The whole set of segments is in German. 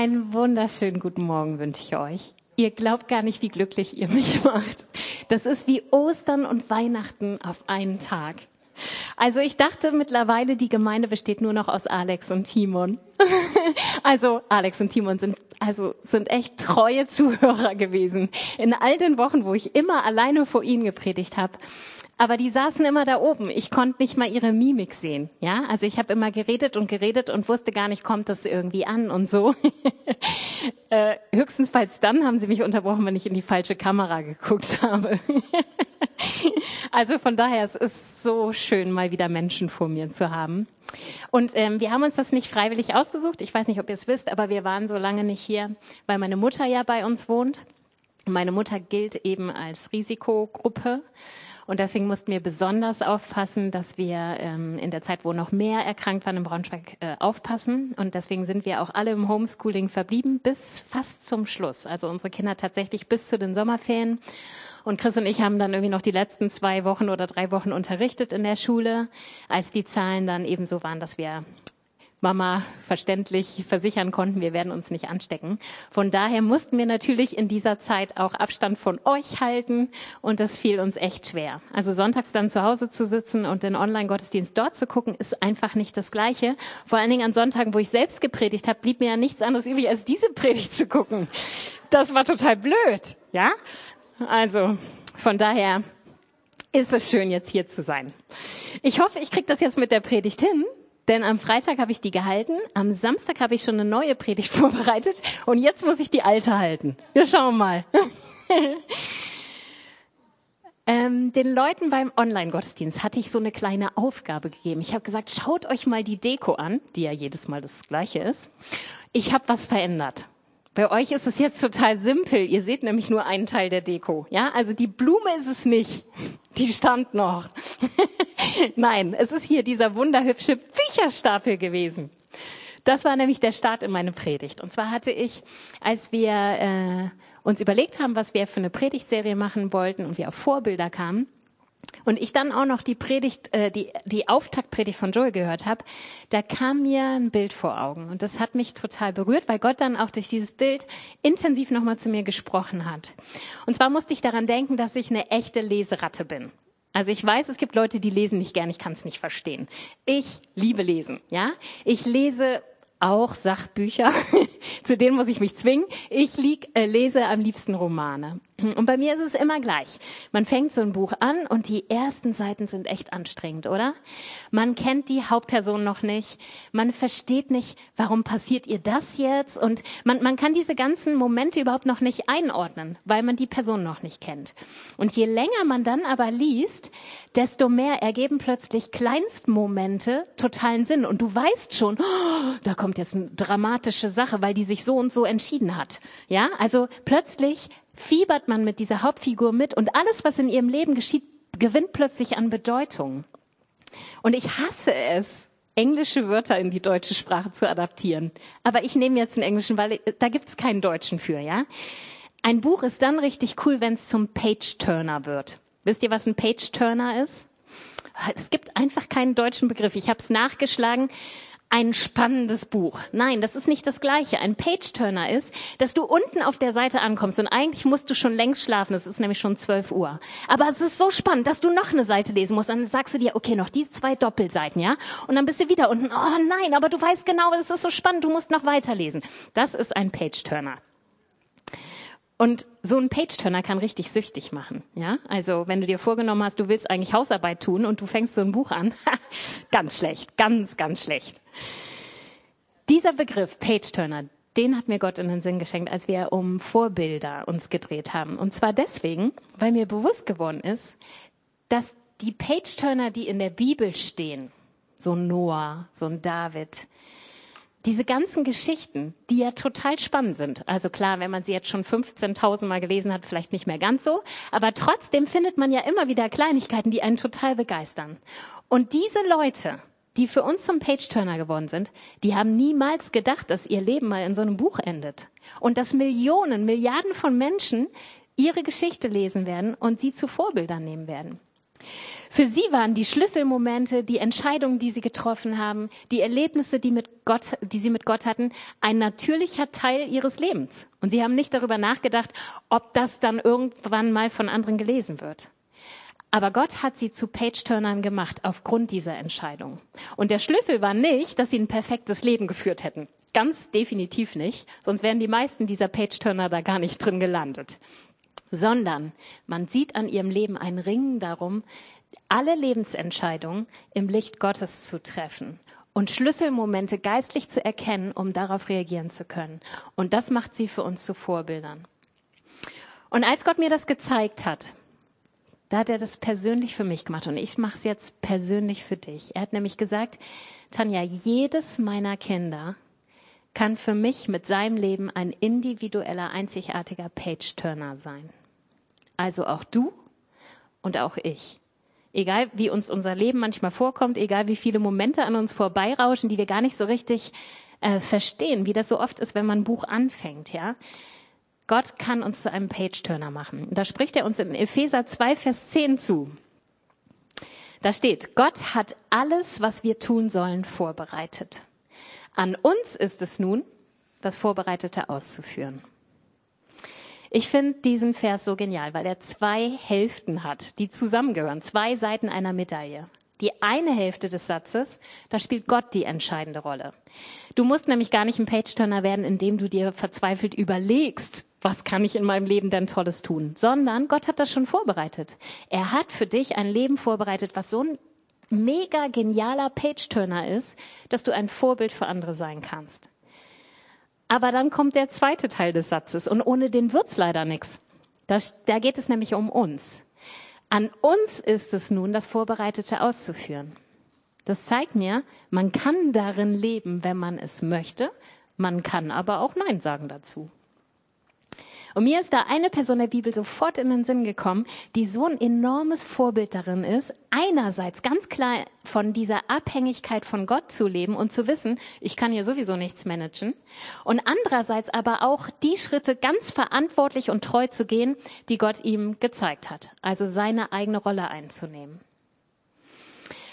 Einen wunderschönen guten Morgen wünsche ich euch. Ihr glaubt gar nicht, wie glücklich ihr mich macht. Das ist wie Ostern und Weihnachten auf einen Tag. Also ich dachte mittlerweile, die Gemeinde besteht nur noch aus Alex und Timon. also Alex und Timon sind also sind echt treue Zuhörer gewesen. In all den Wochen, wo ich immer alleine vor ihnen gepredigt habe, aber die saßen immer da oben. Ich konnte nicht mal ihre Mimik sehen. Ja, also ich habe immer geredet und geredet und wusste gar nicht, kommt das irgendwie an und so. äh, höchstens dann haben sie mich unterbrochen, wenn ich in die falsche Kamera geguckt habe. also von daher, es ist so schön, mal wieder Menschen vor mir zu haben. Und ähm, wir haben uns das nicht freiwillig ausgesucht. Ich weiß nicht, ob ihr es wisst, aber wir waren so lange nicht hier, weil meine Mutter ja bei uns wohnt. Meine Mutter gilt eben als Risikogruppe. Und deswegen mussten wir besonders aufpassen, dass wir ähm, in der Zeit, wo noch mehr erkrankt waren in Braunschweig, äh, aufpassen. Und deswegen sind wir auch alle im Homeschooling verblieben bis fast zum Schluss. Also unsere Kinder tatsächlich bis zu den Sommerferien. Und Chris und ich haben dann irgendwie noch die letzten zwei Wochen oder drei Wochen unterrichtet in der Schule, als die Zahlen dann eben so waren, dass wir Mama verständlich versichern konnten, wir werden uns nicht anstecken. Von daher mussten wir natürlich in dieser Zeit auch Abstand von euch halten und das fiel uns echt schwer. Also sonntags dann zu Hause zu sitzen und den Online-Gottesdienst dort zu gucken, ist einfach nicht das Gleiche. Vor allen Dingen an Sonntagen, wo ich selbst gepredigt habe, blieb mir ja nichts anderes übrig, als diese Predigt zu gucken. Das war total blöd, ja? Also von daher ist es schön, jetzt hier zu sein. Ich hoffe, ich kriege das jetzt mit der Predigt hin. Denn am Freitag habe ich die gehalten, am Samstag habe ich schon eine neue Predigt vorbereitet und jetzt muss ich die alte halten. Wir schauen mal. ähm, den Leuten beim Online-Gottesdienst hatte ich so eine kleine Aufgabe gegeben. Ich habe gesagt, schaut euch mal die Deko an, die ja jedes Mal das gleiche ist. Ich habe was verändert. Bei euch ist es jetzt total simpel. Ihr seht nämlich nur einen Teil der Deko. Ja, also die Blume ist es nicht. Die stand noch. Nein, es ist hier dieser wunderhübsche Bücherstapel gewesen. Das war nämlich der Start in meine Predigt. Und zwar hatte ich, als wir äh, uns überlegt haben, was wir für eine Predigtserie machen wollten und wir auf Vorbilder kamen, und ich dann auch noch die Predigt, äh, die, die Auftaktpredigt von Joel gehört habe, da kam mir ein Bild vor Augen. Und das hat mich total berührt, weil Gott dann auch durch dieses Bild intensiv nochmal zu mir gesprochen hat. Und zwar musste ich daran denken, dass ich eine echte Leseratte bin. Also ich weiß, es gibt Leute, die lesen nicht gern, ich kann es nicht verstehen. Ich liebe lesen, ja. Ich lese auch Sachbücher, zu denen muss ich mich zwingen. Ich lieg, äh, lese am liebsten Romane. Und bei mir ist es immer gleich. Man fängt so ein Buch an und die ersten Seiten sind echt anstrengend, oder? Man kennt die Hauptperson noch nicht. Man versteht nicht, warum passiert ihr das jetzt? Und man, man kann diese ganzen Momente überhaupt noch nicht einordnen, weil man die Person noch nicht kennt. Und je länger man dann aber liest, desto mehr ergeben plötzlich Kleinstmomente totalen Sinn. Und du weißt schon, oh, da kommt jetzt eine dramatische Sache, weil die sich so und so entschieden hat. Ja, also plötzlich fiebert man mit dieser Hauptfigur mit und alles, was in ihrem Leben geschieht, gewinnt plötzlich an Bedeutung. Und ich hasse es, englische Wörter in die deutsche Sprache zu adaptieren. Aber ich nehme jetzt einen englischen, weil da gibt's keinen deutschen für, ja? Ein Buch ist dann richtig cool, wenn es zum Page-Turner wird. Wisst ihr, was ein Page-Turner ist? Es gibt einfach keinen deutschen Begriff. Ich habe es nachgeschlagen ein spannendes Buch. Nein, das ist nicht das Gleiche. Ein Page-Turner ist, dass du unten auf der Seite ankommst und eigentlich musst du schon längst schlafen. Es ist nämlich schon 12 Uhr. Aber es ist so spannend, dass du noch eine Seite lesen musst. Dann sagst du dir, okay, noch die zwei Doppelseiten, ja? Und dann bist du wieder unten. Oh nein, aber du weißt genau, es ist so spannend, du musst noch weiterlesen. Das ist ein Page-Turner. Und so ein Page-Turner kann richtig süchtig machen. Ja, also wenn du dir vorgenommen hast, du willst eigentlich Hausarbeit tun und du fängst so ein Buch an, ganz schlecht, ganz, ganz schlecht. Dieser Begriff Page-Turner, den hat mir Gott in den Sinn geschenkt, als wir um Vorbilder uns gedreht haben. Und zwar deswegen, weil mir bewusst geworden ist, dass die Page-Turner, die in der Bibel stehen, so ein Noah, so ein David, diese ganzen Geschichten, die ja total spannend sind. Also klar, wenn man sie jetzt schon 15.000 Mal gelesen hat, vielleicht nicht mehr ganz so. Aber trotzdem findet man ja immer wieder Kleinigkeiten, die einen total begeistern. Und diese Leute, die für uns zum Page-Turner geworden sind, die haben niemals gedacht, dass ihr Leben mal in so einem Buch endet. Und dass Millionen, Milliarden von Menschen ihre Geschichte lesen werden und sie zu Vorbildern nehmen werden. Für sie waren die Schlüsselmomente, die Entscheidungen, die sie getroffen haben, die Erlebnisse, die, mit Gott, die sie mit Gott hatten, ein natürlicher Teil ihres Lebens. Und sie haben nicht darüber nachgedacht, ob das dann irgendwann mal von anderen gelesen wird. Aber Gott hat sie zu Page-Turnern gemacht aufgrund dieser Entscheidung. Und der Schlüssel war nicht, dass sie ein perfektes Leben geführt hätten. Ganz definitiv nicht. Sonst wären die meisten dieser Page-Turner da gar nicht drin gelandet. Sondern man sieht an ihrem Leben ein Ringen darum, alle Lebensentscheidungen im Licht Gottes zu treffen und Schlüsselmomente geistlich zu erkennen, um darauf reagieren zu können. Und das macht sie für uns zu Vorbildern. Und als Gott mir das gezeigt hat, da hat er das persönlich für mich gemacht und ich mache es jetzt persönlich für dich. Er hat nämlich gesagt, Tanja, jedes meiner Kinder kann für mich mit seinem Leben ein individueller, einzigartiger Page-Turner sein. Also auch du und auch ich. Egal wie uns unser Leben manchmal vorkommt, egal wie viele Momente an uns vorbeirauschen, die wir gar nicht so richtig äh, verstehen, wie das so oft ist, wenn man ein Buch anfängt, ja. Gott kann uns zu einem Page-Turner machen. Da spricht er uns in Epheser 2, Vers 10 zu. Da steht, Gott hat alles, was wir tun sollen, vorbereitet. An uns ist es nun, das Vorbereitete auszuführen. Ich finde diesen Vers so genial, weil er zwei Hälften hat, die zusammengehören, zwei Seiten einer Medaille. Die eine Hälfte des Satzes, da spielt Gott die entscheidende Rolle. Du musst nämlich gar nicht ein Page-Turner werden, indem du dir verzweifelt überlegst, was kann ich in meinem Leben denn Tolles tun, sondern Gott hat das schon vorbereitet. Er hat für dich ein Leben vorbereitet, was so ein mega genialer Page-Turner ist, dass du ein Vorbild für andere sein kannst. Aber dann kommt der zweite Teil des Satzes und ohne den wird's leider nichts. Da, da geht es nämlich um uns. An uns ist es nun, das Vorbereitete auszuführen. Das zeigt mir, man kann darin leben, wenn man es möchte. Man kann aber auch Nein sagen dazu. Und mir ist da eine Person der Bibel sofort in den Sinn gekommen, die so ein enormes Vorbild darin ist, einerseits ganz klar von dieser Abhängigkeit von Gott zu leben und zu wissen, ich kann hier sowieso nichts managen, und andererseits aber auch die Schritte ganz verantwortlich und treu zu gehen, die Gott ihm gezeigt hat, also seine eigene Rolle einzunehmen.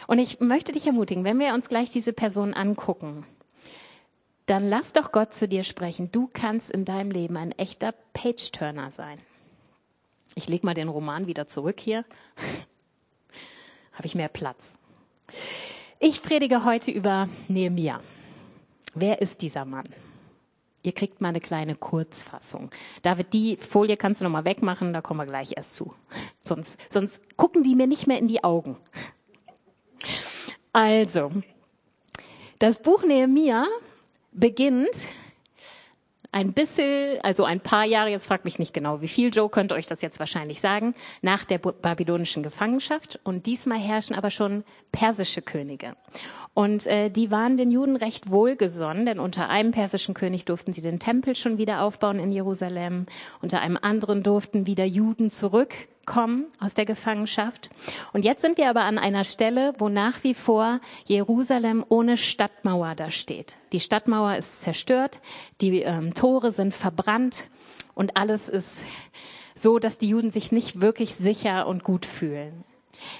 Und ich möchte dich ermutigen, wenn wir uns gleich diese Person angucken, dann lass doch Gott zu dir sprechen. Du kannst in deinem Leben ein echter Page-Turner sein. Ich leg mal den Roman wieder zurück hier. Habe ich mehr Platz. Ich predige heute über Nehemia. Wer ist dieser Mann? Ihr kriegt mal eine kleine Kurzfassung. David, die Folie kannst du noch mal wegmachen, da kommen wir gleich erst zu. Sonst, sonst gucken die mir nicht mehr in die Augen. Also, das Buch Nehemia beginnt ein bisschen, also ein paar Jahre, jetzt fragt mich nicht genau, wie viel, Joe könnte euch das jetzt wahrscheinlich sagen, nach der babylonischen Gefangenschaft. Und diesmal herrschen aber schon persische Könige. Und äh, die waren den Juden recht wohlgesonnen, denn unter einem persischen König durften sie den Tempel schon wieder aufbauen in Jerusalem. Unter einem anderen durften wieder Juden zurückkommen aus der Gefangenschaft. Und jetzt sind wir aber an einer Stelle, wo nach wie vor Jerusalem ohne Stadtmauer da steht. Die Stadtmauer ist zerstört, die ähm, Tore sind verbrannt und alles ist so, dass die Juden sich nicht wirklich sicher und gut fühlen.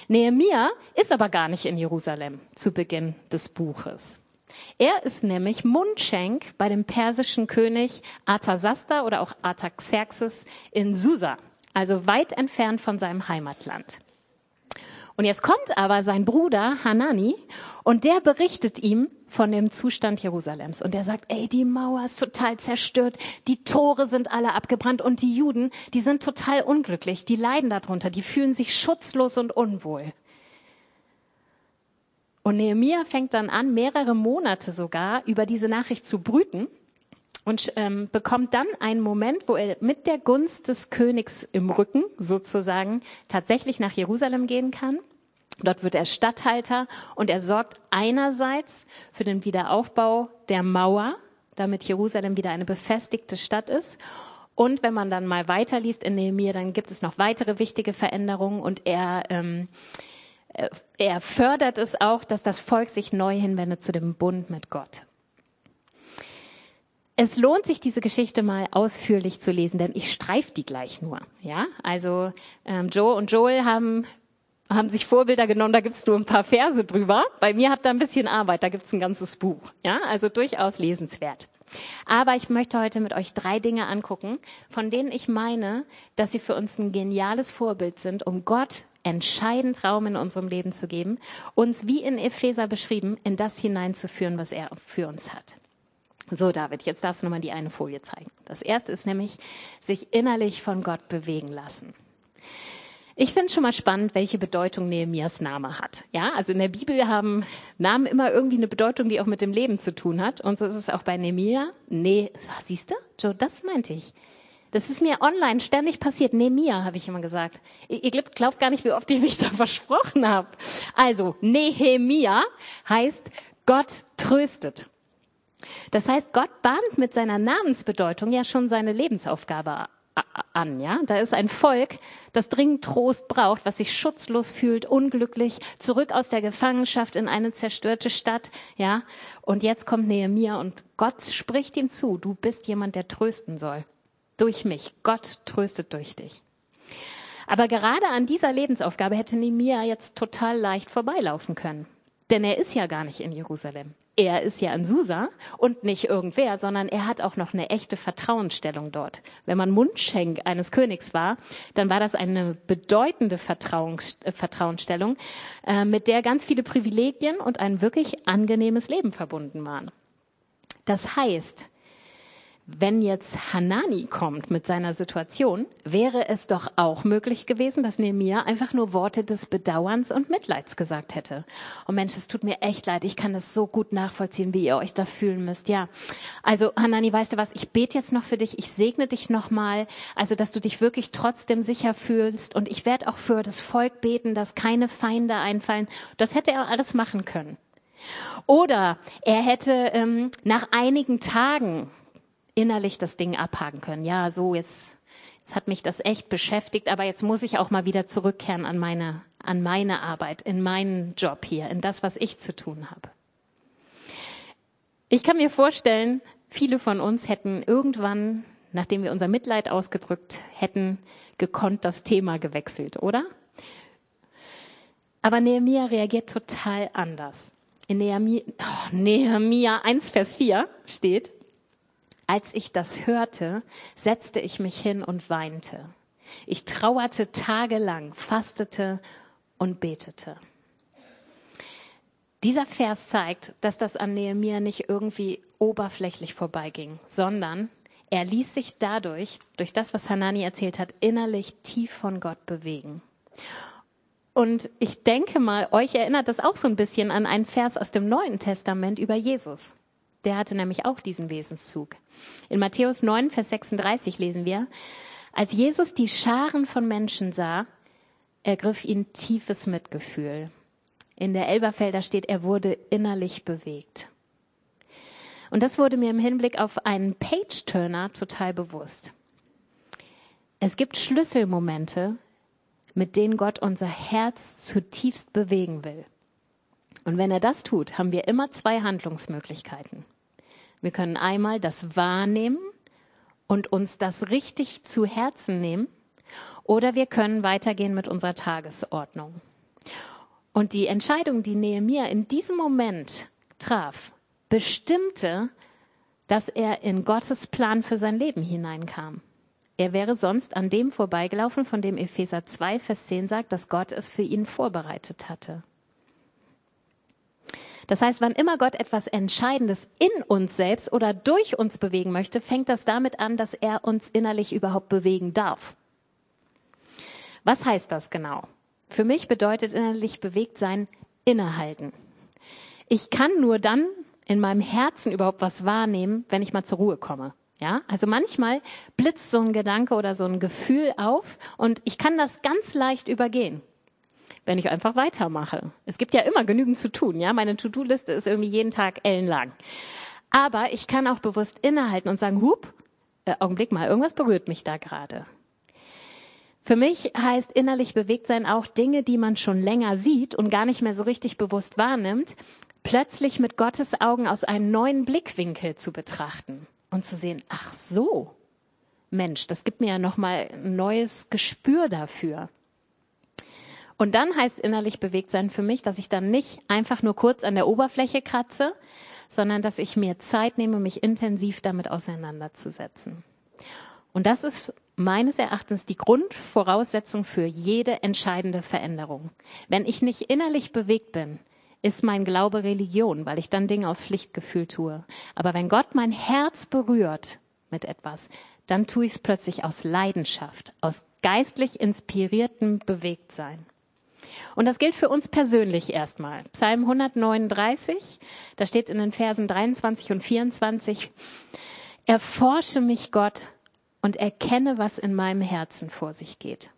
Nehemia ist aber gar nicht in Jerusalem zu Beginn des Buches. Er ist nämlich Mundschenk bei dem persischen König Arthasasta oder auch Artaxerxes in Susa, also weit entfernt von seinem Heimatland. Und jetzt kommt aber sein Bruder Hanani und der berichtet ihm von dem Zustand Jerusalems. Und er sagt, ey, die Mauer ist total zerstört, die Tore sind alle abgebrannt und die Juden, die sind total unglücklich, die leiden darunter, die fühlen sich schutzlos und unwohl. Und Nehemiah fängt dann an, mehrere Monate sogar über diese Nachricht zu brüten und ähm, bekommt dann einen Moment, wo er mit der Gunst des Königs im Rücken sozusagen tatsächlich nach Jerusalem gehen kann. Dort wird er Statthalter und er sorgt einerseits für den Wiederaufbau der Mauer, damit Jerusalem wieder eine befestigte Stadt ist. Und wenn man dann mal weiterliest in Nehemiah, dann gibt es noch weitere wichtige Veränderungen und er, ähm, äh, er fördert es auch, dass das Volk sich neu hinwendet zu dem Bund mit Gott. Es lohnt sich, diese Geschichte mal ausführlich zu lesen, denn ich streif die gleich nur. Ja, also ähm, Joe und Joel haben haben sich Vorbilder genommen, da gibt's nur ein paar Verse drüber. Bei mir habt ihr ein bisschen Arbeit, da gibt's ein ganzes Buch. Ja, also durchaus lesenswert. Aber ich möchte heute mit euch drei Dinge angucken, von denen ich meine, dass sie für uns ein geniales Vorbild sind, um Gott entscheidend Raum in unserem Leben zu geben, uns wie in Epheser beschrieben, in das hineinzuführen, was er für uns hat. So, David, jetzt darfst du nochmal die eine Folie zeigen. Das erste ist nämlich, sich innerlich von Gott bewegen lassen. Ich finde schon mal spannend, welche Bedeutung Nehemias Name hat. Ja, also in der Bibel haben Namen immer irgendwie eine Bedeutung, die auch mit dem Leben zu tun hat. Und so ist es auch bei Nehemia. Nee, siehst du? Joe, das meinte ich. Das ist mir online ständig passiert. Nehemia, habe ich immer gesagt. Ihr, glaubt gar nicht, wie oft ich mich da versprochen habe. Also, Nehemia heißt Gott tröstet. Das heißt, Gott bahnt mit seiner Namensbedeutung ja schon seine Lebensaufgabe an, ja. Da ist ein Volk, das dringend Trost braucht, was sich schutzlos fühlt, unglücklich, zurück aus der Gefangenschaft in eine zerstörte Stadt, ja. Und jetzt kommt Nehemia und Gott spricht ihm zu, du bist jemand, der trösten soll. Durch mich. Gott tröstet durch dich. Aber gerade an dieser Lebensaufgabe hätte Nehemia jetzt total leicht vorbeilaufen können. Denn er ist ja gar nicht in Jerusalem. Er ist ja in Susa und nicht irgendwer, sondern er hat auch noch eine echte Vertrauensstellung dort. Wenn man Mundschenk eines Königs war, dann war das eine bedeutende äh, Vertrauensstellung, äh, mit der ganz viele Privilegien und ein wirklich angenehmes Leben verbunden waren. Das heißt, wenn jetzt Hanani kommt mit seiner Situation, wäre es doch auch möglich gewesen, dass Nehemiah einfach nur Worte des Bedauerns und Mitleids gesagt hätte. Oh Mensch, es tut mir echt leid, ich kann das so gut nachvollziehen, wie ihr euch da fühlen müsst. Ja, also Hanani, weißt du was, ich bete jetzt noch für dich, ich segne dich nochmal, also dass du dich wirklich trotzdem sicher fühlst und ich werde auch für das Volk beten, dass keine Feinde einfallen. Das hätte er alles machen können. Oder er hätte ähm, nach einigen Tagen innerlich das Ding abhaken können. Ja, so jetzt, jetzt hat mich das echt beschäftigt, aber jetzt muss ich auch mal wieder zurückkehren an meine, an meine Arbeit, in meinen Job hier, in das, was ich zu tun habe. Ich kann mir vorstellen, viele von uns hätten irgendwann, nachdem wir unser Mitleid ausgedrückt hätten, gekonnt das Thema gewechselt, oder? Aber Nehemiah reagiert total anders. In Nehemiah, oh, Nehemiah 1, Vers 4 steht, als ich das hörte, setzte ich mich hin und weinte. Ich trauerte tagelang, fastete und betete. Dieser Vers zeigt, dass das an Nehemiah nicht irgendwie oberflächlich vorbeiging, sondern er ließ sich dadurch, durch das, was Hanani erzählt hat, innerlich tief von Gott bewegen. Und ich denke mal, euch erinnert das auch so ein bisschen an einen Vers aus dem Neuen Testament über Jesus. Der hatte nämlich auch diesen Wesenszug. In Matthäus 9, Vers 36 lesen wir, als Jesus die Scharen von Menschen sah, ergriff ihn tiefes Mitgefühl. In der Elberfelder steht, er wurde innerlich bewegt. Und das wurde mir im Hinblick auf einen Page-Turner total bewusst. Es gibt Schlüsselmomente, mit denen Gott unser Herz zutiefst bewegen will. Und wenn er das tut, haben wir immer zwei Handlungsmöglichkeiten. Wir können einmal das wahrnehmen und uns das richtig zu Herzen nehmen, oder wir können weitergehen mit unserer Tagesordnung. Und die Entscheidung, die Nehemiah in diesem Moment traf, bestimmte, dass er in Gottes Plan für sein Leben hineinkam. Er wäre sonst an dem vorbeigelaufen, von dem Epheser 2, Vers 10 sagt, dass Gott es für ihn vorbereitet hatte. Das heißt, wann immer Gott etwas Entscheidendes in uns selbst oder durch uns bewegen möchte, fängt das damit an, dass er uns innerlich überhaupt bewegen darf. Was heißt das genau? Für mich bedeutet innerlich bewegt sein innehalten. Ich kann nur dann in meinem Herzen überhaupt was wahrnehmen, wenn ich mal zur Ruhe komme. Ja, also manchmal blitzt so ein Gedanke oder so ein Gefühl auf und ich kann das ganz leicht übergehen wenn ich einfach weitermache. Es gibt ja immer genügend zu tun, ja. Meine To-Do-Liste ist irgendwie jeden Tag ellenlang. Aber ich kann auch bewusst innehalten und sagen, hup, äh, Augenblick mal, irgendwas berührt mich da gerade. Für mich heißt innerlich bewegt sein auch Dinge, die man schon länger sieht und gar nicht mehr so richtig bewusst wahrnimmt, plötzlich mit Gottes Augen aus einem neuen Blickwinkel zu betrachten und zu sehen, ach so, Mensch, das gibt mir ja nochmal ein neues Gespür dafür. Und dann heißt innerlich bewegt sein für mich, dass ich dann nicht einfach nur kurz an der Oberfläche kratze, sondern dass ich mir Zeit nehme, mich intensiv damit auseinanderzusetzen. Und das ist meines Erachtens die Grundvoraussetzung für jede entscheidende Veränderung. Wenn ich nicht innerlich bewegt bin, ist mein Glaube Religion, weil ich dann Dinge aus Pflichtgefühl tue. Aber wenn Gott mein Herz berührt mit etwas, dann tue ich es plötzlich aus Leidenschaft, aus geistlich inspiriertem Bewegtsein. Und das gilt für uns persönlich erstmal. Psalm 139, da steht in den Versen 23 und 24, Erforsche mich, Gott, und erkenne, was in meinem Herzen vor sich geht.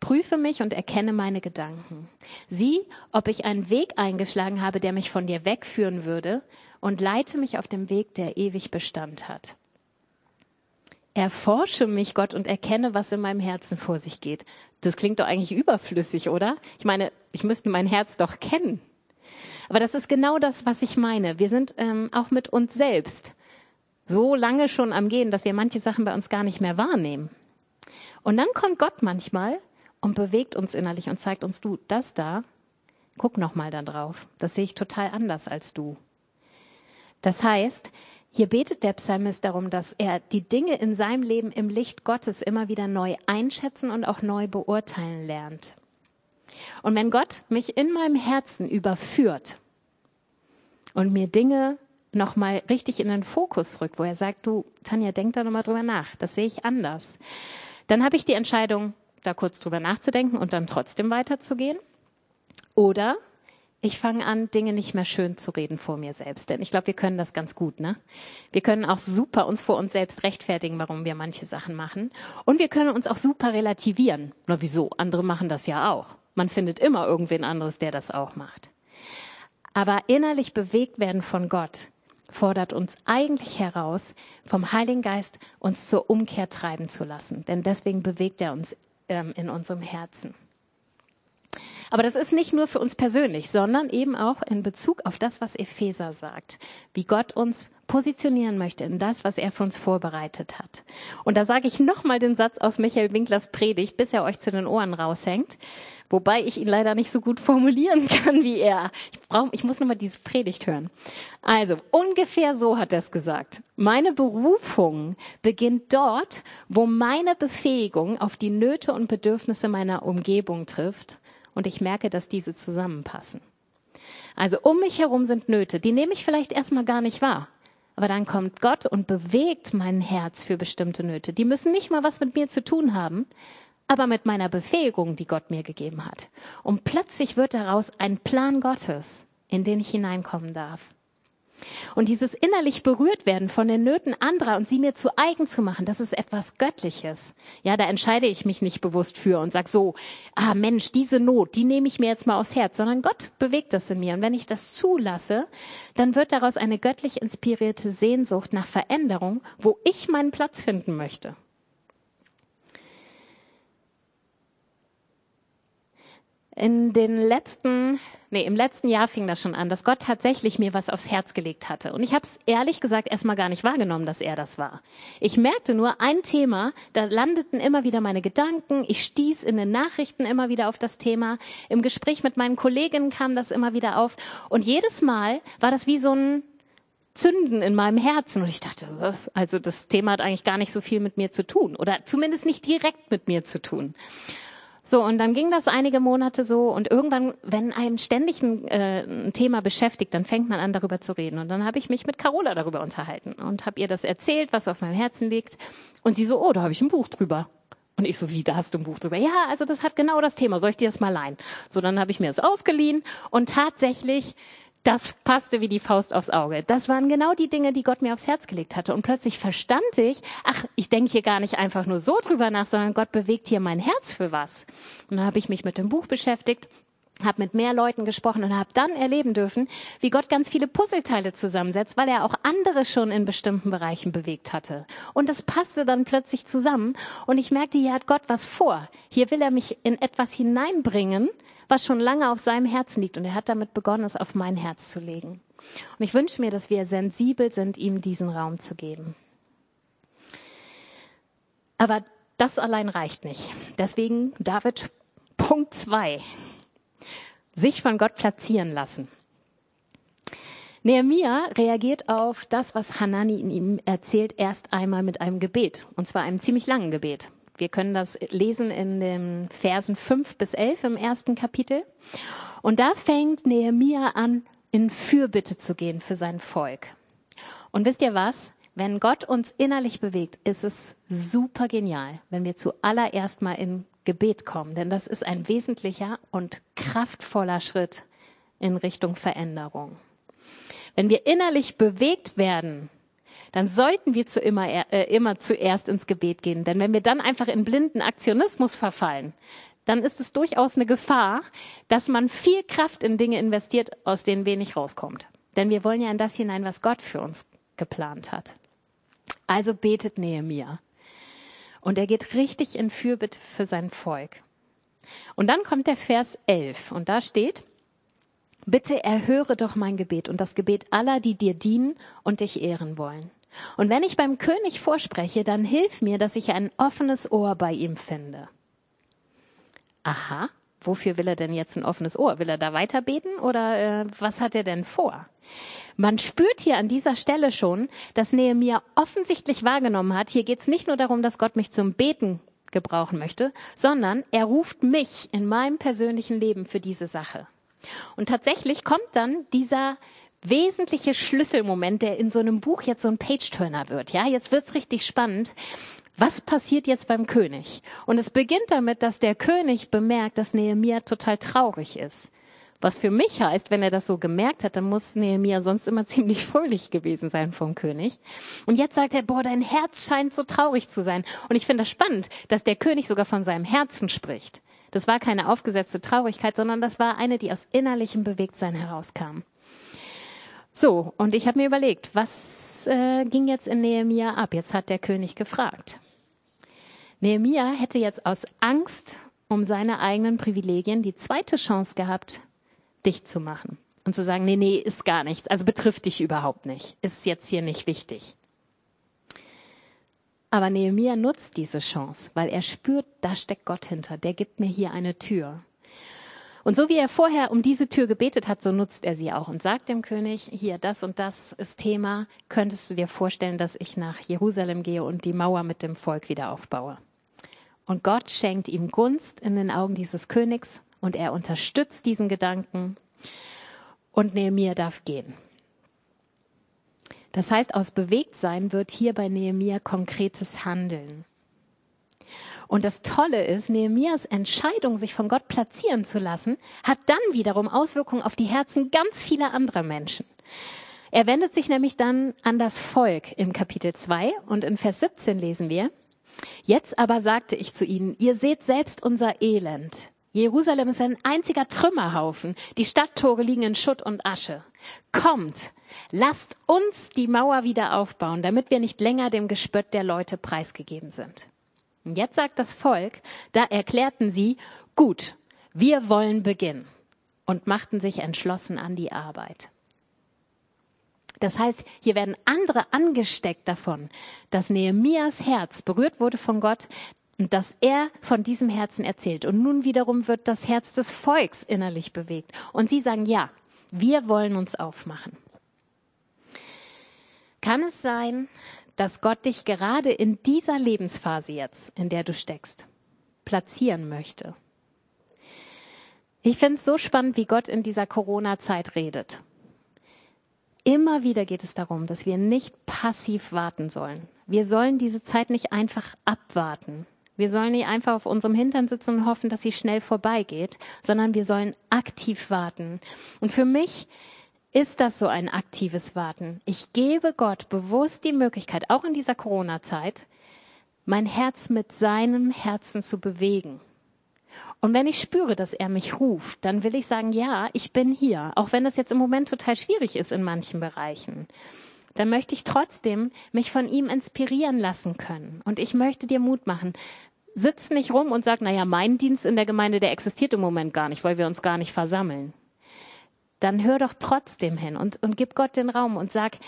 Prüfe mich und erkenne meine Gedanken. Sieh, ob ich einen Weg eingeschlagen habe, der mich von dir wegführen würde, und leite mich auf dem Weg, der ewig Bestand hat. Erforsche mich, Gott, und erkenne, was in meinem Herzen vor sich geht. Das klingt doch eigentlich überflüssig, oder? Ich meine, ich müsste mein Herz doch kennen. Aber das ist genau das, was ich meine. Wir sind ähm, auch mit uns selbst so lange schon am Gehen, dass wir manche Sachen bei uns gar nicht mehr wahrnehmen. Und dann kommt Gott manchmal und bewegt uns innerlich und zeigt uns, du, das da, guck noch mal da drauf. Das sehe ich total anders als du. Das heißt, hier betet der Psalmist darum, dass er die Dinge in seinem Leben im Licht Gottes immer wieder neu einschätzen und auch neu beurteilen lernt. Und wenn Gott mich in meinem Herzen überführt und mir Dinge nochmal richtig in den Fokus rückt, wo er sagt, du, Tanja, denk da nochmal drüber nach, das sehe ich anders. Dann habe ich die Entscheidung, da kurz drüber nachzudenken und dann trotzdem weiterzugehen. Oder ich fange an, Dinge nicht mehr schön zu reden vor mir selbst. Denn ich glaube, wir können das ganz gut, ne? Wir können auch super uns vor uns selbst rechtfertigen, warum wir manche Sachen machen. Und wir können uns auch super relativieren. Na wieso? Andere machen das ja auch. Man findet immer irgendwen anderes, der das auch macht. Aber innerlich bewegt werden von Gott fordert uns eigentlich heraus, vom Heiligen Geist uns zur Umkehr treiben zu lassen. Denn deswegen bewegt er uns ähm, in unserem Herzen. Aber das ist nicht nur für uns persönlich, sondern eben auch in Bezug auf das, was Epheser sagt, wie Gott uns positionieren möchte in das, was er für uns vorbereitet hat. Und da sage ich nochmal den Satz aus Michael Winklers Predigt, bis er euch zu den Ohren raushängt, wobei ich ihn leider nicht so gut formulieren kann wie er. Ich, brauch, ich muss nochmal diese Predigt hören. Also, ungefähr so hat er es gesagt. Meine Berufung beginnt dort, wo meine Befähigung auf die Nöte und Bedürfnisse meiner Umgebung trifft und ich merke, dass diese zusammenpassen. Also um mich herum sind Nöte, die nehme ich vielleicht erstmal gar nicht wahr. Aber dann kommt Gott und bewegt mein Herz für bestimmte Nöte. Die müssen nicht mal was mit mir zu tun haben, aber mit meiner Befähigung, die Gott mir gegeben hat. Und plötzlich wird daraus ein Plan Gottes, in den ich hineinkommen darf. Und dieses innerlich berührt werden von den Nöten anderer und sie mir zu eigen zu machen, das ist etwas Göttliches. Ja, da entscheide ich mich nicht bewusst für und sag so, ah Mensch, diese Not, die nehme ich mir jetzt mal aufs Herz, sondern Gott bewegt das in mir. Und wenn ich das zulasse, dann wird daraus eine göttlich inspirierte Sehnsucht nach Veränderung, wo ich meinen Platz finden möchte. In den letzten, nee, im letzten Jahr fing das schon an, dass Gott tatsächlich mir was aufs Herz gelegt hatte. Und ich habe es ehrlich gesagt erstmal gar nicht wahrgenommen, dass er das war. Ich merkte nur ein Thema, da landeten immer wieder meine Gedanken. Ich stieß in den Nachrichten immer wieder auf das Thema. Im Gespräch mit meinen Kolleginnen kam das immer wieder auf. Und jedes Mal war das wie so ein Zünden in meinem Herzen. Und ich dachte, also das Thema hat eigentlich gar nicht so viel mit mir zu tun. Oder zumindest nicht direkt mit mir zu tun. So, und dann ging das einige Monate so und irgendwann, wenn einem ständig ein, äh, ein Thema beschäftigt, dann fängt man an, darüber zu reden. Und dann habe ich mich mit Carola darüber unterhalten und habe ihr das erzählt, was auf meinem Herzen liegt. Und sie so, oh, da habe ich ein Buch drüber. Und ich so, wie, da hast du ein Buch drüber? Ja, also das hat genau das Thema. Soll ich dir das mal leihen? So, dann habe ich mir das ausgeliehen und tatsächlich das passte wie die Faust aufs Auge. Das waren genau die Dinge, die Gott mir aufs Herz gelegt hatte. Und plötzlich verstand ich, ach, ich denke hier gar nicht einfach nur so drüber nach, sondern Gott bewegt hier mein Herz für was. Und dann habe ich mich mit dem Buch beschäftigt habe mit mehr Leuten gesprochen und habe dann erleben dürfen, wie Gott ganz viele Puzzleteile zusammensetzt, weil er auch andere schon in bestimmten Bereichen bewegt hatte. Und das passte dann plötzlich zusammen und ich merkte, hier hat Gott was vor. Hier will er mich in etwas hineinbringen, was schon lange auf seinem Herzen liegt und er hat damit begonnen, es auf mein Herz zu legen. Und ich wünsche mir, dass wir sensibel sind, ihm diesen Raum zu geben. Aber das allein reicht nicht. Deswegen, David, Punkt zwei. Sich von Gott platzieren lassen. Nehemia reagiert auf das, was Hanani in ihm erzählt, erst einmal mit einem Gebet. Und zwar einem ziemlich langen Gebet. Wir können das lesen in den Versen 5 bis 11 im ersten Kapitel. Und da fängt Nehemia an, in Fürbitte zu gehen für sein Volk. Und wisst ihr was? Wenn Gott uns innerlich bewegt, ist es super genial, wenn wir zuallererst mal in Gebet kommen. Denn das ist ein wesentlicher und kraftvoller Schritt in Richtung Veränderung. Wenn wir innerlich bewegt werden, dann sollten wir zu immer, äh, immer zuerst ins Gebet gehen. Denn wenn wir dann einfach in blinden Aktionismus verfallen, dann ist es durchaus eine Gefahr, dass man viel Kraft in Dinge investiert, aus denen wenig rauskommt. Denn wir wollen ja in das hinein, was Gott für uns geplant hat. Also betet Nehemiah. Und er geht richtig in Fürbitte für sein Volk. Und dann kommt der Vers 11 und da steht, Bitte erhöre doch mein Gebet und das Gebet aller, die dir dienen und dich ehren wollen. Und wenn ich beim König vorspreche, dann hilf mir, dass ich ein offenes Ohr bei ihm finde. Aha, wofür will er denn jetzt ein offenes Ohr? Will er da weiter beten oder äh, was hat er denn vor? Man spürt hier an dieser Stelle schon, dass Nehemiah offensichtlich wahrgenommen hat, hier geht es nicht nur darum, dass Gott mich zum Beten gebrauchen möchte, sondern er ruft mich in meinem persönlichen Leben für diese Sache. Und tatsächlich kommt dann dieser wesentliche Schlüsselmoment, der in so einem Buch jetzt so ein Page-Turner wird. Ja, jetzt wird's richtig spannend. Was passiert jetzt beim König? Und es beginnt damit, dass der König bemerkt, dass Nehemiah total traurig ist. Was für mich heißt, wenn er das so gemerkt hat, dann muss Nehemiah sonst immer ziemlich fröhlich gewesen sein vom König. Und jetzt sagt er, boah, dein Herz scheint so traurig zu sein. Und ich finde das spannend, dass der König sogar von seinem Herzen spricht. Das war keine aufgesetzte Traurigkeit, sondern das war eine, die aus innerlichem Bewegtsein herauskam. So, und ich habe mir überlegt, was äh, ging jetzt in Nehemia ab? Jetzt hat der König gefragt. Nehemia hätte jetzt aus Angst um seine eigenen Privilegien die zweite Chance gehabt, dicht zu machen und zu sagen, nee, nee, ist gar nichts, also betrifft dich überhaupt nicht, ist jetzt hier nicht wichtig. Aber Nehemiah nutzt diese Chance, weil er spürt, da steckt Gott hinter, der gibt mir hier eine Tür. Und so wie er vorher um diese Tür gebetet hat, so nutzt er sie auch und sagt dem König, hier, das und das ist Thema, könntest du dir vorstellen, dass ich nach Jerusalem gehe und die Mauer mit dem Volk wieder aufbaue. Und Gott schenkt ihm Gunst in den Augen dieses Königs und er unterstützt diesen Gedanken und Nehemiah darf gehen. Das heißt, aus Bewegtsein wird hier bei Nehemia konkretes Handeln. Und das Tolle ist, Nehemias Entscheidung, sich von Gott platzieren zu lassen, hat dann wiederum Auswirkungen auf die Herzen ganz vieler anderer Menschen. Er wendet sich nämlich dann an das Volk im Kapitel 2 und in Vers 17 lesen wir, Jetzt aber sagte ich zu ihnen, ihr seht selbst unser Elend. Jerusalem ist ein einziger Trümmerhaufen. Die Stadttore liegen in Schutt und Asche. Kommt, lasst uns die Mauer wieder aufbauen, damit wir nicht länger dem Gespött der Leute preisgegeben sind. Und jetzt sagt das Volk, da erklärten sie, gut, wir wollen beginnen und machten sich entschlossen an die Arbeit. Das heißt, hier werden andere angesteckt davon, dass Nehemias Herz berührt wurde von Gott, und dass er von diesem Herzen erzählt. Und nun wiederum wird das Herz des Volks innerlich bewegt. Und sie sagen, ja, wir wollen uns aufmachen. Kann es sein, dass Gott dich gerade in dieser Lebensphase jetzt, in der du steckst, platzieren möchte? Ich finde es so spannend, wie Gott in dieser Corona-Zeit redet. Immer wieder geht es darum, dass wir nicht passiv warten sollen. Wir sollen diese Zeit nicht einfach abwarten. Wir sollen nicht einfach auf unserem Hintern sitzen und hoffen, dass sie schnell vorbeigeht, sondern wir sollen aktiv warten. Und für mich ist das so ein aktives Warten. Ich gebe Gott bewusst die Möglichkeit, auch in dieser Corona-Zeit, mein Herz mit seinem Herzen zu bewegen. Und wenn ich spüre, dass er mich ruft, dann will ich sagen, ja, ich bin hier, auch wenn das jetzt im Moment total schwierig ist in manchen Bereichen dann möchte ich trotzdem mich von ihm inspirieren lassen können. Und ich möchte dir Mut machen. Sitz nicht rum und sag, naja, mein Dienst in der Gemeinde, der existiert im Moment gar nicht, weil wir uns gar nicht versammeln. Dann hör doch trotzdem hin und, und gib Gott den Raum und sag,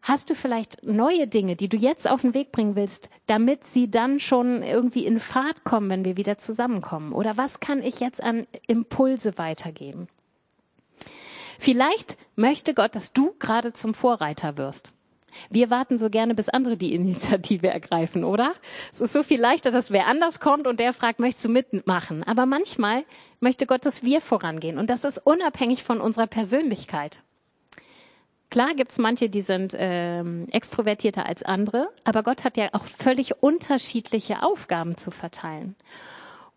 Hast du vielleicht neue Dinge, die du jetzt auf den Weg bringen willst, damit sie dann schon irgendwie in Fahrt kommen, wenn wir wieder zusammenkommen? Oder was kann ich jetzt an Impulse weitergeben? Vielleicht möchte Gott, dass du gerade zum Vorreiter wirst. Wir warten so gerne, bis andere die Initiative ergreifen, oder? Es ist so viel leichter, dass wer anders kommt und der fragt, möchtest du mitmachen? Aber manchmal möchte Gott, dass wir vorangehen. Und das ist unabhängig von unserer Persönlichkeit. Klar gibt's manche, die sind ähm, extrovertierter als andere, aber Gott hat ja auch völlig unterschiedliche Aufgaben zu verteilen.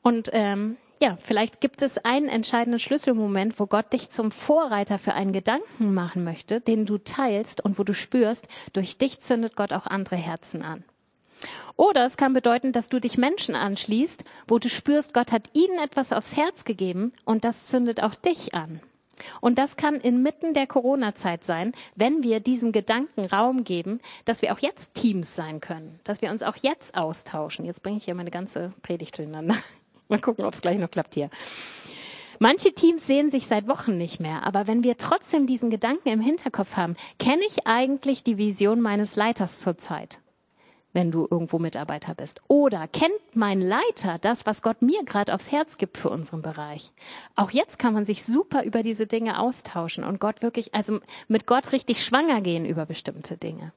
Und ähm, ja, vielleicht gibt es einen entscheidenden Schlüsselmoment, wo Gott dich zum Vorreiter für einen Gedanken machen möchte, den du teilst und wo du spürst, durch dich zündet Gott auch andere Herzen an. Oder es kann bedeuten, dass du dich Menschen anschließt, wo du spürst, Gott hat ihnen etwas aufs Herz gegeben und das zündet auch dich an. Und das kann inmitten der Corona-Zeit sein, wenn wir diesem Gedanken Raum geben, dass wir auch jetzt Teams sein können, dass wir uns auch jetzt austauschen. Jetzt bringe ich hier meine ganze Predigt durcheinander. Mal gucken, ob es gleich noch klappt hier. Manche Teams sehen sich seit Wochen nicht mehr, aber wenn wir trotzdem diesen Gedanken im Hinterkopf haben, kenne ich eigentlich die Vision meines Leiters zurzeit, wenn du irgendwo Mitarbeiter bist. Oder kennt mein Leiter das, was Gott mir gerade aufs Herz gibt für unseren Bereich? Auch jetzt kann man sich super über diese Dinge austauschen und Gott wirklich, also mit Gott richtig schwanger gehen über bestimmte Dinge.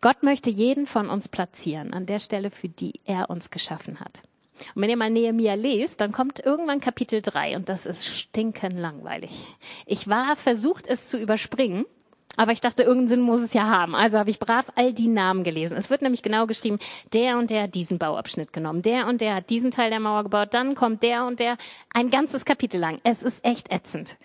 Gott möchte jeden von uns platzieren an der Stelle, für die er uns geschaffen hat. Und wenn ihr mal Nehemiah lest, dann kommt irgendwann Kapitel 3 und das ist stinken langweilig. Ich war versucht, es zu überspringen, aber ich dachte, irgendeinen Sinn muss es ja haben. Also habe ich brav all die Namen gelesen. Es wird nämlich genau geschrieben, der und der hat diesen Bauabschnitt genommen, der und der hat diesen Teil der Mauer gebaut, dann kommt der und der ein ganzes Kapitel lang. Es ist echt ätzend.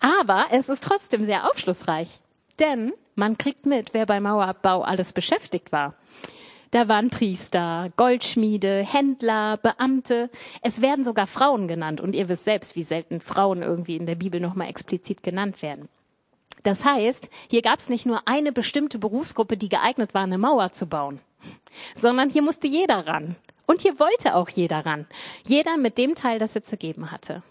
Aber es ist trotzdem sehr aufschlussreich. Denn man kriegt mit, wer bei Mauerabbau alles beschäftigt war. Da waren Priester, Goldschmiede, Händler, Beamte. Es werden sogar Frauen genannt. Und ihr wisst selbst, wie selten Frauen irgendwie in der Bibel nochmal explizit genannt werden. Das heißt, hier gab es nicht nur eine bestimmte Berufsgruppe, die geeignet war, eine Mauer zu bauen, sondern hier musste jeder ran. Und hier wollte auch jeder ran. Jeder mit dem Teil, das er zu geben hatte.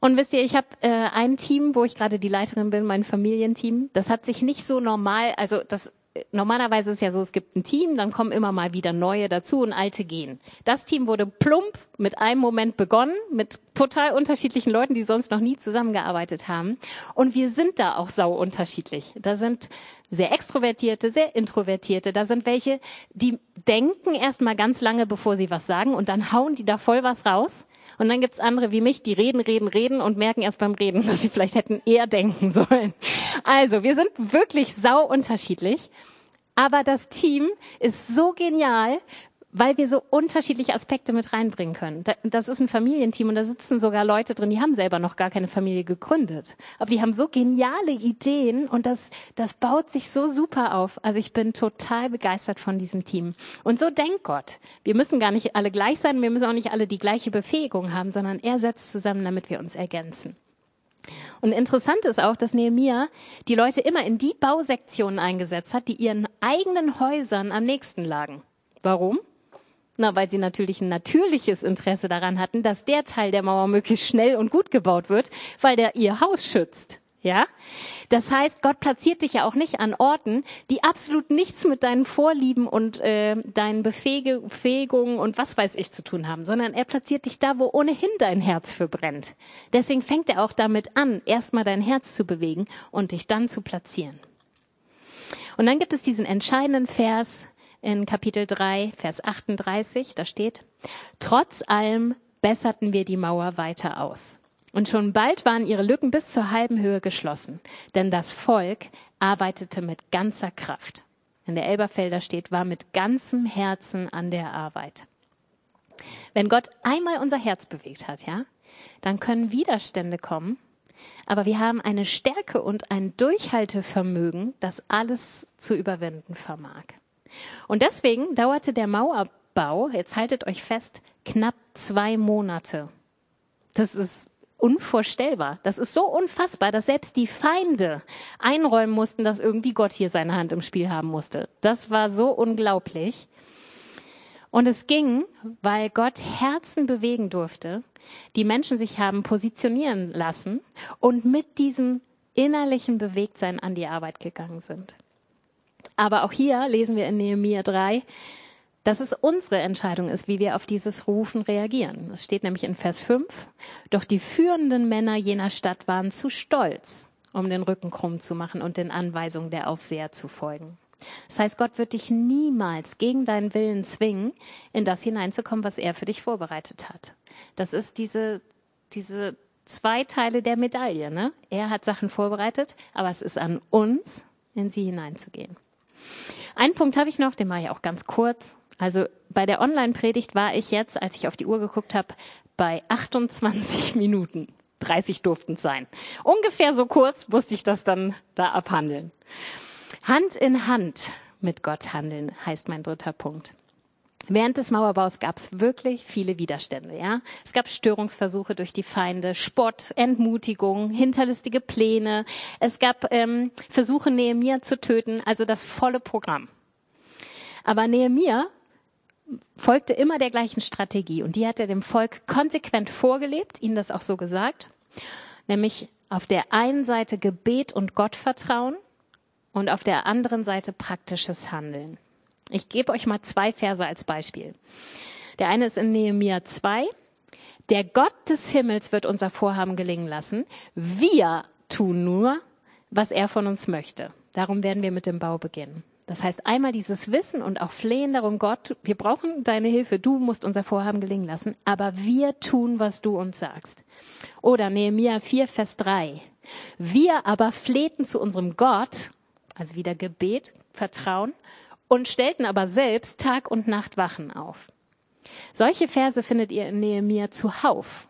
Und wisst ihr, ich habe äh, ein Team, wo ich gerade die Leiterin bin, mein Familienteam. Das hat sich nicht so normal, also das normalerweise ist ja so, es gibt ein Team, dann kommen immer mal wieder neue dazu und alte gehen. Das Team wurde plump mit einem Moment begonnen, mit total unterschiedlichen Leuten, die sonst noch nie zusammengearbeitet haben. Und wir sind da auch sau unterschiedlich. Da sind sehr extrovertierte, sehr introvertierte. Da sind welche, die denken erst mal ganz lange, bevor sie was sagen und dann hauen die da voll was raus. Und dann gibt's andere wie mich, die reden, reden, reden und merken erst beim Reden, dass sie vielleicht hätten eher denken sollen. Also, wir sind wirklich sau unterschiedlich. Aber das Team ist so genial, weil wir so unterschiedliche Aspekte mit reinbringen können. Das ist ein Familienteam und da sitzen sogar Leute drin, die haben selber noch gar keine Familie gegründet. Aber die haben so geniale Ideen und das, das baut sich so super auf. Also ich bin total begeistert von diesem Team. Und so denkt Gott. Wir müssen gar nicht alle gleich sein, wir müssen auch nicht alle die gleiche Befähigung haben, sondern er setzt zusammen, damit wir uns ergänzen. Und interessant ist auch, dass Nehemiah die Leute immer in die Bausektionen eingesetzt hat, die ihren eigenen Häusern am nächsten lagen. Warum? Na, weil sie natürlich ein natürliches Interesse daran hatten, dass der Teil der Mauer möglichst schnell und gut gebaut wird, weil der ihr Haus schützt. Ja? Das heißt, Gott platziert dich ja auch nicht an Orten, die absolut nichts mit deinen Vorlieben und äh, deinen Befähigungen und was weiß ich zu tun haben, sondern er platziert dich da, wo ohnehin dein Herz für brennt. Deswegen fängt er auch damit an, erstmal dein Herz zu bewegen und dich dann zu platzieren. Und dann gibt es diesen entscheidenden Vers, in Kapitel 3, Vers 38, da steht, trotz allem besserten wir die Mauer weiter aus. Und schon bald waren ihre Lücken bis zur halben Höhe geschlossen, denn das Volk arbeitete mit ganzer Kraft. In der Elberfelder steht, war mit ganzem Herzen an der Arbeit. Wenn Gott einmal unser Herz bewegt hat, ja, dann können Widerstände kommen, aber wir haben eine Stärke und ein Durchhaltevermögen, das alles zu überwinden vermag. Und deswegen dauerte der Mauerbau, jetzt haltet euch fest, knapp zwei Monate. Das ist unvorstellbar. Das ist so unfassbar, dass selbst die Feinde einräumen mussten, dass irgendwie Gott hier seine Hand im Spiel haben musste. Das war so unglaublich. Und es ging, weil Gott Herzen bewegen durfte, die Menschen sich haben positionieren lassen und mit diesem innerlichen Bewegtsein an die Arbeit gegangen sind. Aber auch hier lesen wir in Nehemiah 3, dass es unsere Entscheidung ist, wie wir auf dieses Rufen reagieren. Es steht nämlich in Vers 5, doch die führenden Männer jener Stadt waren zu stolz, um den Rücken krumm zu machen und den Anweisungen der Aufseher zu folgen. Das heißt, Gott wird dich niemals gegen deinen Willen zwingen, in das hineinzukommen, was er für dich vorbereitet hat. Das ist diese, diese zwei Teile der Medaille. Ne? Er hat Sachen vorbereitet, aber es ist an uns, in sie hineinzugehen. Einen Punkt habe ich noch, den mache ich auch ganz kurz. Also bei der Online-Predigt war ich jetzt, als ich auf die Uhr geguckt habe, bei 28 Minuten. 30 durften es sein. Ungefähr so kurz musste ich das dann da abhandeln. Hand in Hand mit Gott handeln heißt mein dritter Punkt. Während des Mauerbaus gab es wirklich viele Widerstände. Ja, es gab Störungsversuche durch die Feinde, Spott, Entmutigung, hinterlistige Pläne. Es gab ähm, Versuche, Nehemia zu töten. Also das volle Programm. Aber Nehemia folgte immer der gleichen Strategie und die hat er dem Volk konsequent vorgelebt, ihnen das auch so gesagt, nämlich auf der einen Seite Gebet und Gottvertrauen und auf der anderen Seite praktisches Handeln. Ich gebe euch mal zwei Verse als Beispiel. Der eine ist in Nehemia 2. Der Gott des Himmels wird unser Vorhaben gelingen lassen. Wir tun nur, was er von uns möchte. Darum werden wir mit dem Bau beginnen. Das heißt einmal dieses Wissen und auch Flehen darum, Gott, wir brauchen deine Hilfe, du musst unser Vorhaben gelingen lassen, aber wir tun, was du uns sagst. Oder Nehemiah 4, Vers 3. Wir aber flehten zu unserem Gott, also wieder Gebet, Vertrauen, und stellten aber selbst Tag und Nacht Wachen auf. Solche Verse findet ihr in Nehemiah zuhauf.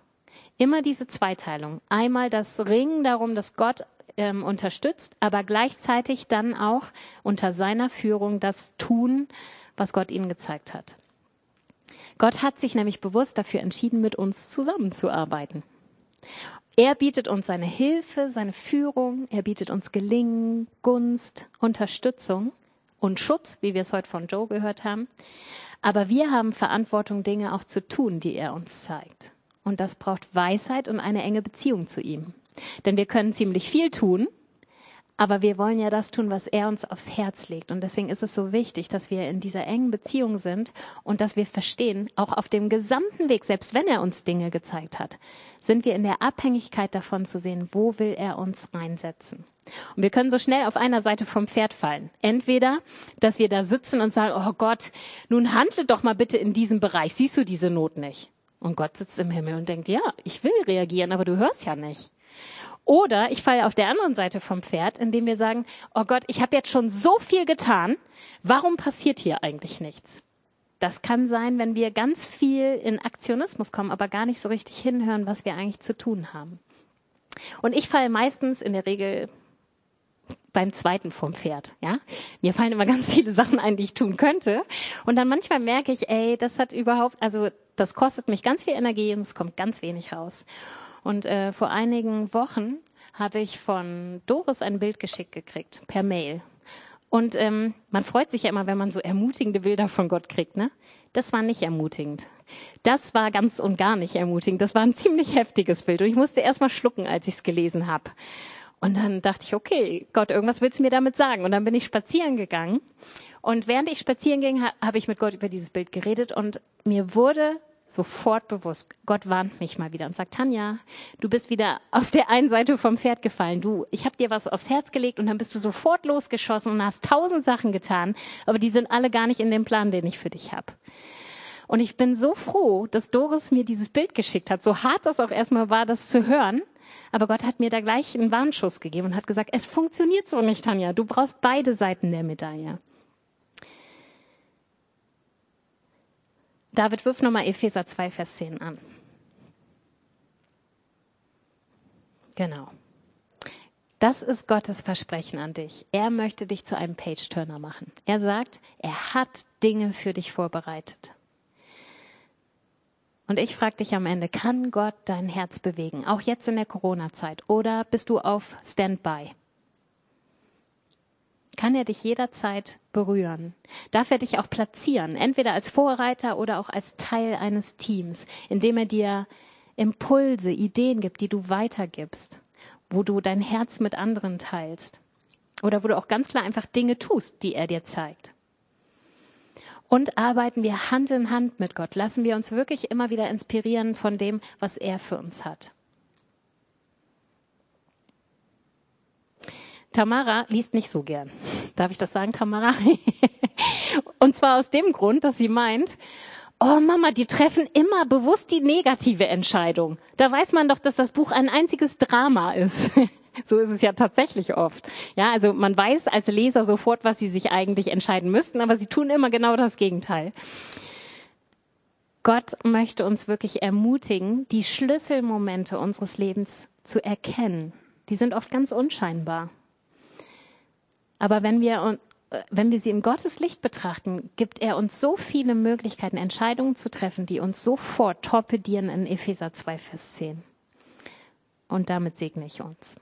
Immer diese Zweiteilung. Einmal das Ringen darum, dass Gott ähm, unterstützt, aber gleichzeitig dann auch unter seiner Führung das tun, was Gott ihnen gezeigt hat. Gott hat sich nämlich bewusst dafür entschieden, mit uns zusammenzuarbeiten. Er bietet uns seine Hilfe, seine Führung, er bietet uns Gelingen, Gunst, Unterstützung und Schutz, wie wir es heute von Joe gehört haben. Aber wir haben Verantwortung, Dinge auch zu tun, die er uns zeigt. Und das braucht Weisheit und eine enge Beziehung zu ihm. Denn wir können ziemlich viel tun, aber wir wollen ja das tun, was er uns aufs Herz legt. Und deswegen ist es so wichtig, dass wir in dieser engen Beziehung sind und dass wir verstehen, auch auf dem gesamten Weg, selbst wenn er uns Dinge gezeigt hat, sind wir in der Abhängigkeit davon zu sehen, wo will er uns reinsetzen. Und wir können so schnell auf einer Seite vom Pferd fallen. Entweder, dass wir da sitzen und sagen, oh Gott, nun handle doch mal bitte in diesem Bereich. Siehst du diese Not nicht? Und Gott sitzt im Himmel und denkt, ja, ich will reagieren, aber du hörst ja nicht. Oder ich falle auf der anderen Seite vom Pferd, indem wir sagen, oh Gott, ich habe jetzt schon so viel getan, warum passiert hier eigentlich nichts? Das kann sein, wenn wir ganz viel in Aktionismus kommen, aber gar nicht so richtig hinhören, was wir eigentlich zu tun haben. Und ich falle meistens in der Regel beim zweiten vom Pferd, ja. Mir fallen immer ganz viele Sachen ein, die ich tun könnte. Und dann manchmal merke ich, ey, das hat überhaupt, also das kostet mich ganz viel Energie und es kommt ganz wenig raus. Und äh, vor einigen Wochen habe ich von Doris ein Bild geschickt gekriegt, per Mail. Und ähm, man freut sich ja immer, wenn man so ermutigende Bilder von Gott kriegt, ne? Das war nicht ermutigend. Das war ganz und gar nicht ermutigend. Das war ein ziemlich heftiges Bild. Und ich musste erst mal schlucken, als ich es gelesen habe. Und dann dachte ich, okay, Gott, irgendwas willst du mir damit sagen? Und dann bin ich spazieren gegangen. Und während ich spazieren ging, habe ich mit Gott über dieses Bild geredet und mir wurde sofort bewusst. Gott warnt mich mal wieder und sagt, Tanja, du bist wieder auf der einen Seite vom Pferd gefallen. Du, ich habe dir was aufs Herz gelegt und dann bist du sofort losgeschossen und hast tausend Sachen getan, aber die sind alle gar nicht in dem Plan, den ich für dich habe. Und ich bin so froh, dass Doris mir dieses Bild geschickt hat. So hart das auch erstmal war, das zu hören. Aber Gott hat mir da gleich einen Warnschuss gegeben und hat gesagt, es funktioniert so nicht, Tanja. Du brauchst beide Seiten der Medaille. David, wirf nochmal Epheser 2, Vers 10 an. Genau. Das ist Gottes Versprechen an dich. Er möchte dich zu einem Page-Turner machen. Er sagt, er hat Dinge für dich vorbereitet. Und ich frage dich am Ende, kann Gott dein Herz bewegen, auch jetzt in der Corona-Zeit, oder bist du auf Standby? Kann er dich jederzeit berühren. Darf er dich auch platzieren, entweder als Vorreiter oder auch als Teil eines Teams, indem er dir Impulse, Ideen gibt, die du weitergibst. wo du dein Herz mit anderen teilst oder wo du auch ganz klar einfach Dinge tust, die er dir zeigt. Und arbeiten wir Hand in Hand mit Gott. Lassen wir uns wirklich immer wieder inspirieren von dem, was er für uns hat. Tamara liest nicht so gern. Darf ich das sagen, Tamara? Und zwar aus dem Grund, dass sie meint, oh Mama, die treffen immer bewusst die negative Entscheidung. Da weiß man doch, dass das Buch ein einziges Drama ist. So ist es ja tatsächlich oft. Ja, also man weiß als Leser sofort, was sie sich eigentlich entscheiden müssten, aber sie tun immer genau das Gegenteil. Gott möchte uns wirklich ermutigen, die Schlüsselmomente unseres Lebens zu erkennen. Die sind oft ganz unscheinbar. Aber wenn wir, wenn wir sie im Gottes Licht betrachten, gibt er uns so viele Möglichkeiten, Entscheidungen zu treffen, die uns sofort torpedieren in Epheser 2, Vers 10. Und damit segne ich uns.